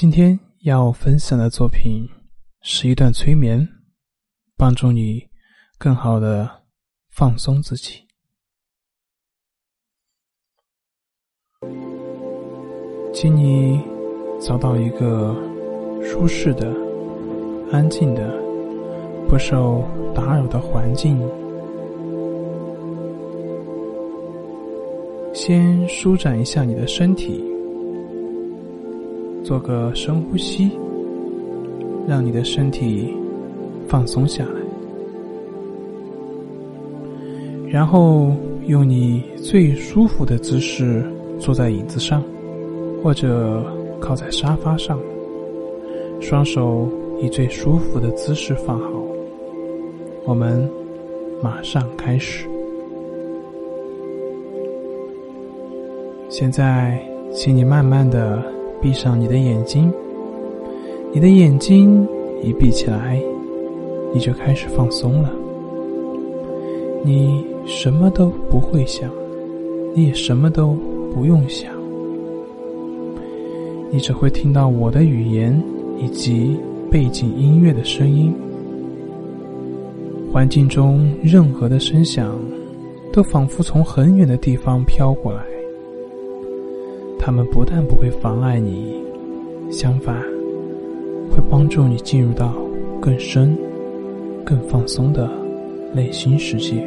今天要分享的作品是一段催眠，帮助你更好的放松自己。请你找到一个舒适的、安静的、不受打扰的环境，先舒展一下你的身体。做个深呼吸，让你的身体放松下来，然后用你最舒服的姿势坐在椅子上，或者靠在沙发上，双手以最舒服的姿势放好。我们马上开始。现在，请你慢慢的。闭上你的眼睛，你的眼睛一闭起来，你就开始放松了。你什么都不会想，你也什么都不用想，你只会听到我的语言以及背景音乐的声音。环境中任何的声响，都仿佛从很远的地方飘过来。他们不但不会妨碍你，相反，会帮助你进入到更深、更放松的内心世界。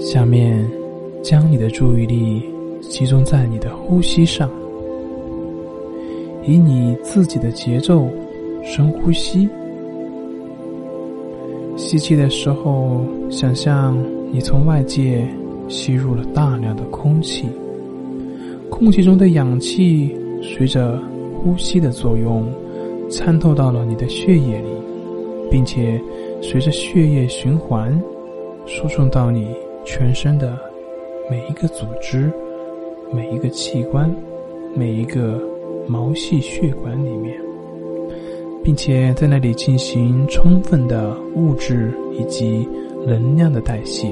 下面，将你的注意力集中在你的呼吸上，以你自己的节奏深呼吸。吸气的时候，想象你从外界吸入了大量的空气，空气中的氧气随着呼吸的作用参透到了你的血液里，并且随着血液循环输送到你全身的每一个组织、每一个器官、每一个毛细血管里面。并且在那里进行充分的物质以及能量的代谢。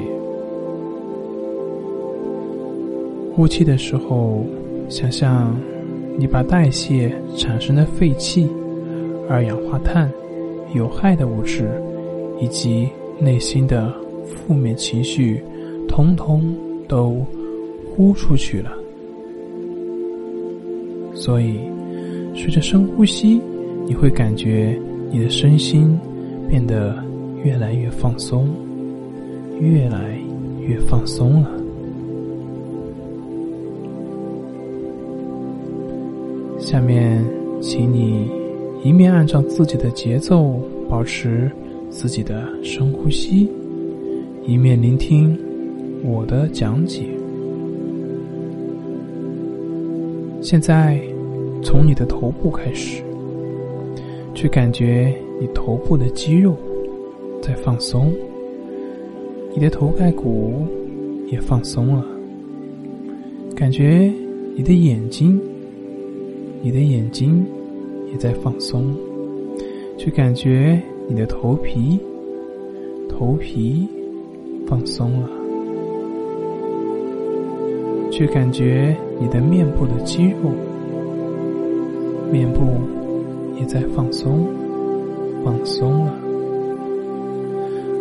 呼气的时候，想象你把代谢产生的废气、二氧化碳、有害的物质以及内心的负面情绪，通通都呼出去了。所以，随着深呼吸。你会感觉你的身心变得越来越放松，越来越放松了。下面，请你一面按照自己的节奏保持自己的深呼吸，一面聆听我的讲解。现在，从你的头部开始。去感觉你头部的肌肉在放松，你的头盖骨也放松了。感觉你的眼睛，你的眼睛也在放松。去感觉你的头皮，头皮放松了。去感觉你的面部的肌肉，面部。也在放松，放松了。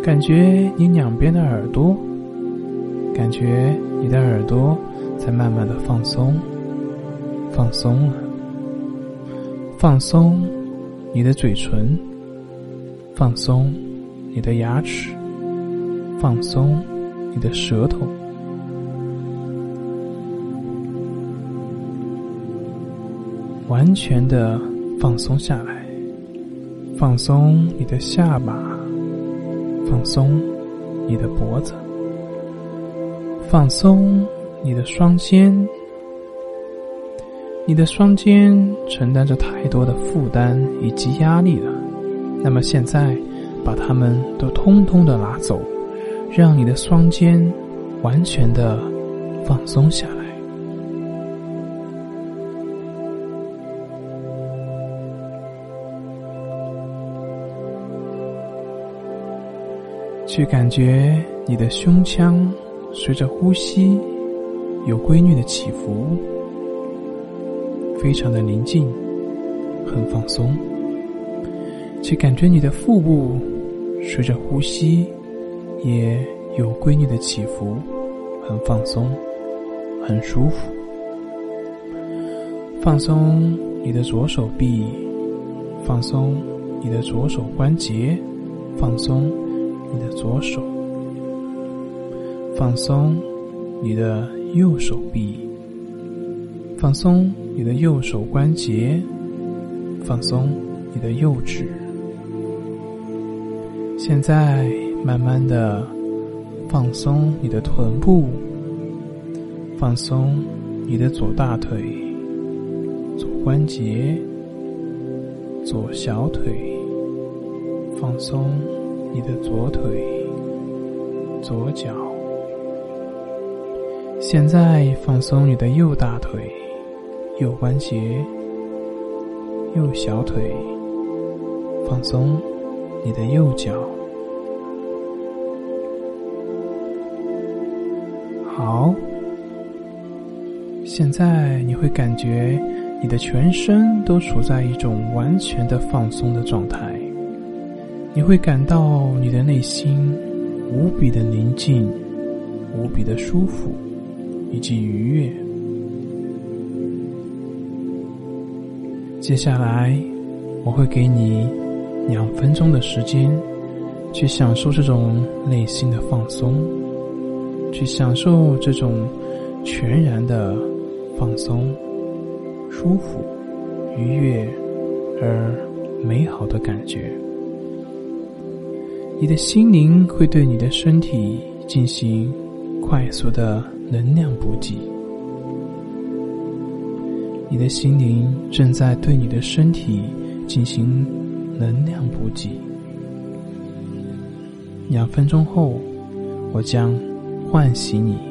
感觉你两边的耳朵，感觉你的耳朵在慢慢的放松，放松了。放松你的嘴唇，放松你的牙齿，放松你的舌头，完全的。放松下来，放松你的下巴，放松你的脖子，放松你的双肩，你的双肩承担着太多的负担以及压力了。那么现在，把它们都通通的拿走，让你的双肩完全的放松下来，去感觉你的胸腔随着呼吸有规律的起伏，非常的宁静，很放松。去感觉你的腹部随着呼吸也有规律的起伏，很放松，很舒服。放松你的左手臂，放松你的左手关节，放松你的左手，放松你的右手臂，放松你的右手关节，放松你的右指。现在，慢慢的放松你的臀部，放松你的左大腿、左关节、左小腿，放松你的左腿、左脚。现在，放松你的右大腿、右关节、右小腿，放松。你的右脚，好。现在你会感觉你的全身都处在一种完全的放松的状态，你会感到你的内心无比的宁静、无比的舒服以及愉悦。接下来，我会给你。两分钟的时间，去享受这种内心的放松，去享受这种全然的放松、舒服、愉悦而美好的感觉。你的心灵会对你的身体进行快速的能量补给，你的心灵正在对你的身体进行。能量补给。两分钟后，我将唤醒你。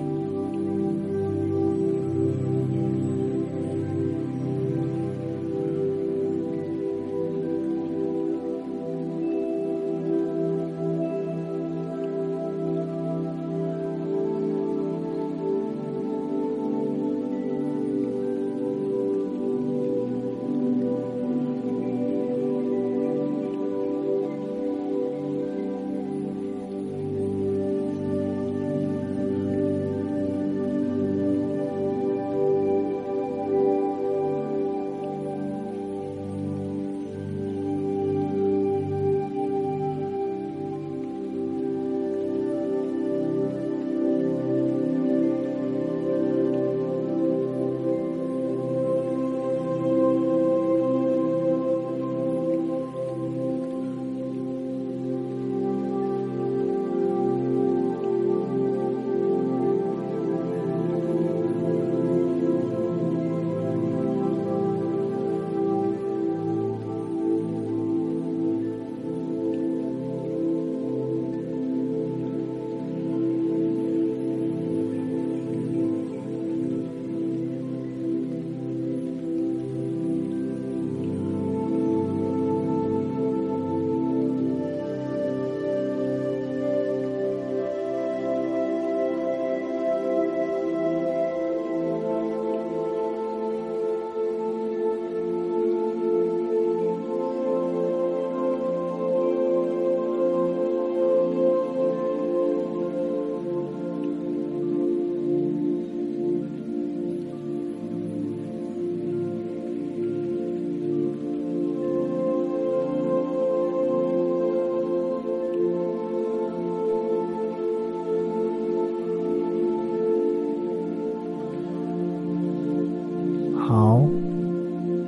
好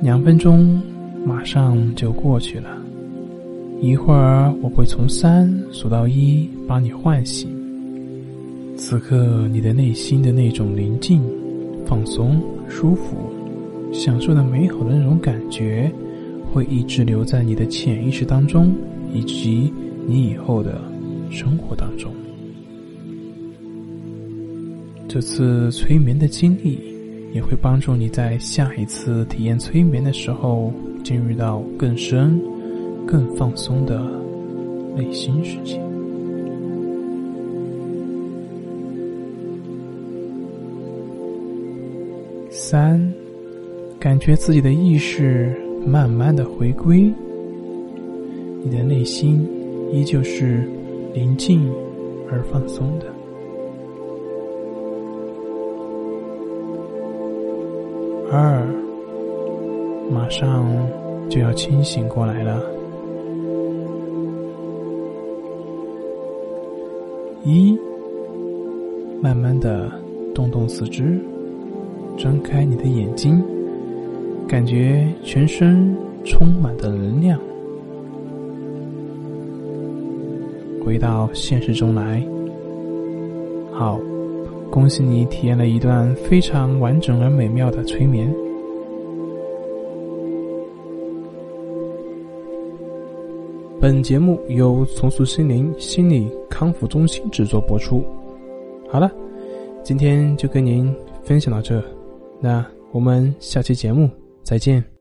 两分钟马上就过去了，一会儿我会从三数到一，把你唤醒。此刻，你的内心的那种宁静、放松、舒服、享受的美好的那种感觉，会一直留在你的潜意识当中，以及你以后的生活当中。这次催眠的经历，也会帮助你在下一次体验催眠的时候，进入到更深、更放松的内心世界。三，感觉自己的意识慢慢的回归，你的内心依旧是宁静而放松的。二，马上就要清醒过来了。一，慢慢的动动四肢，张开你的眼睛，感觉全身充满的能量。回到现实中来。好。恭喜你体验了一段非常完整而美妙的催眠。本节目由重塑心灵心理康复中心制作播出。好了，今天就跟您分享到这，那我们下期节目再见。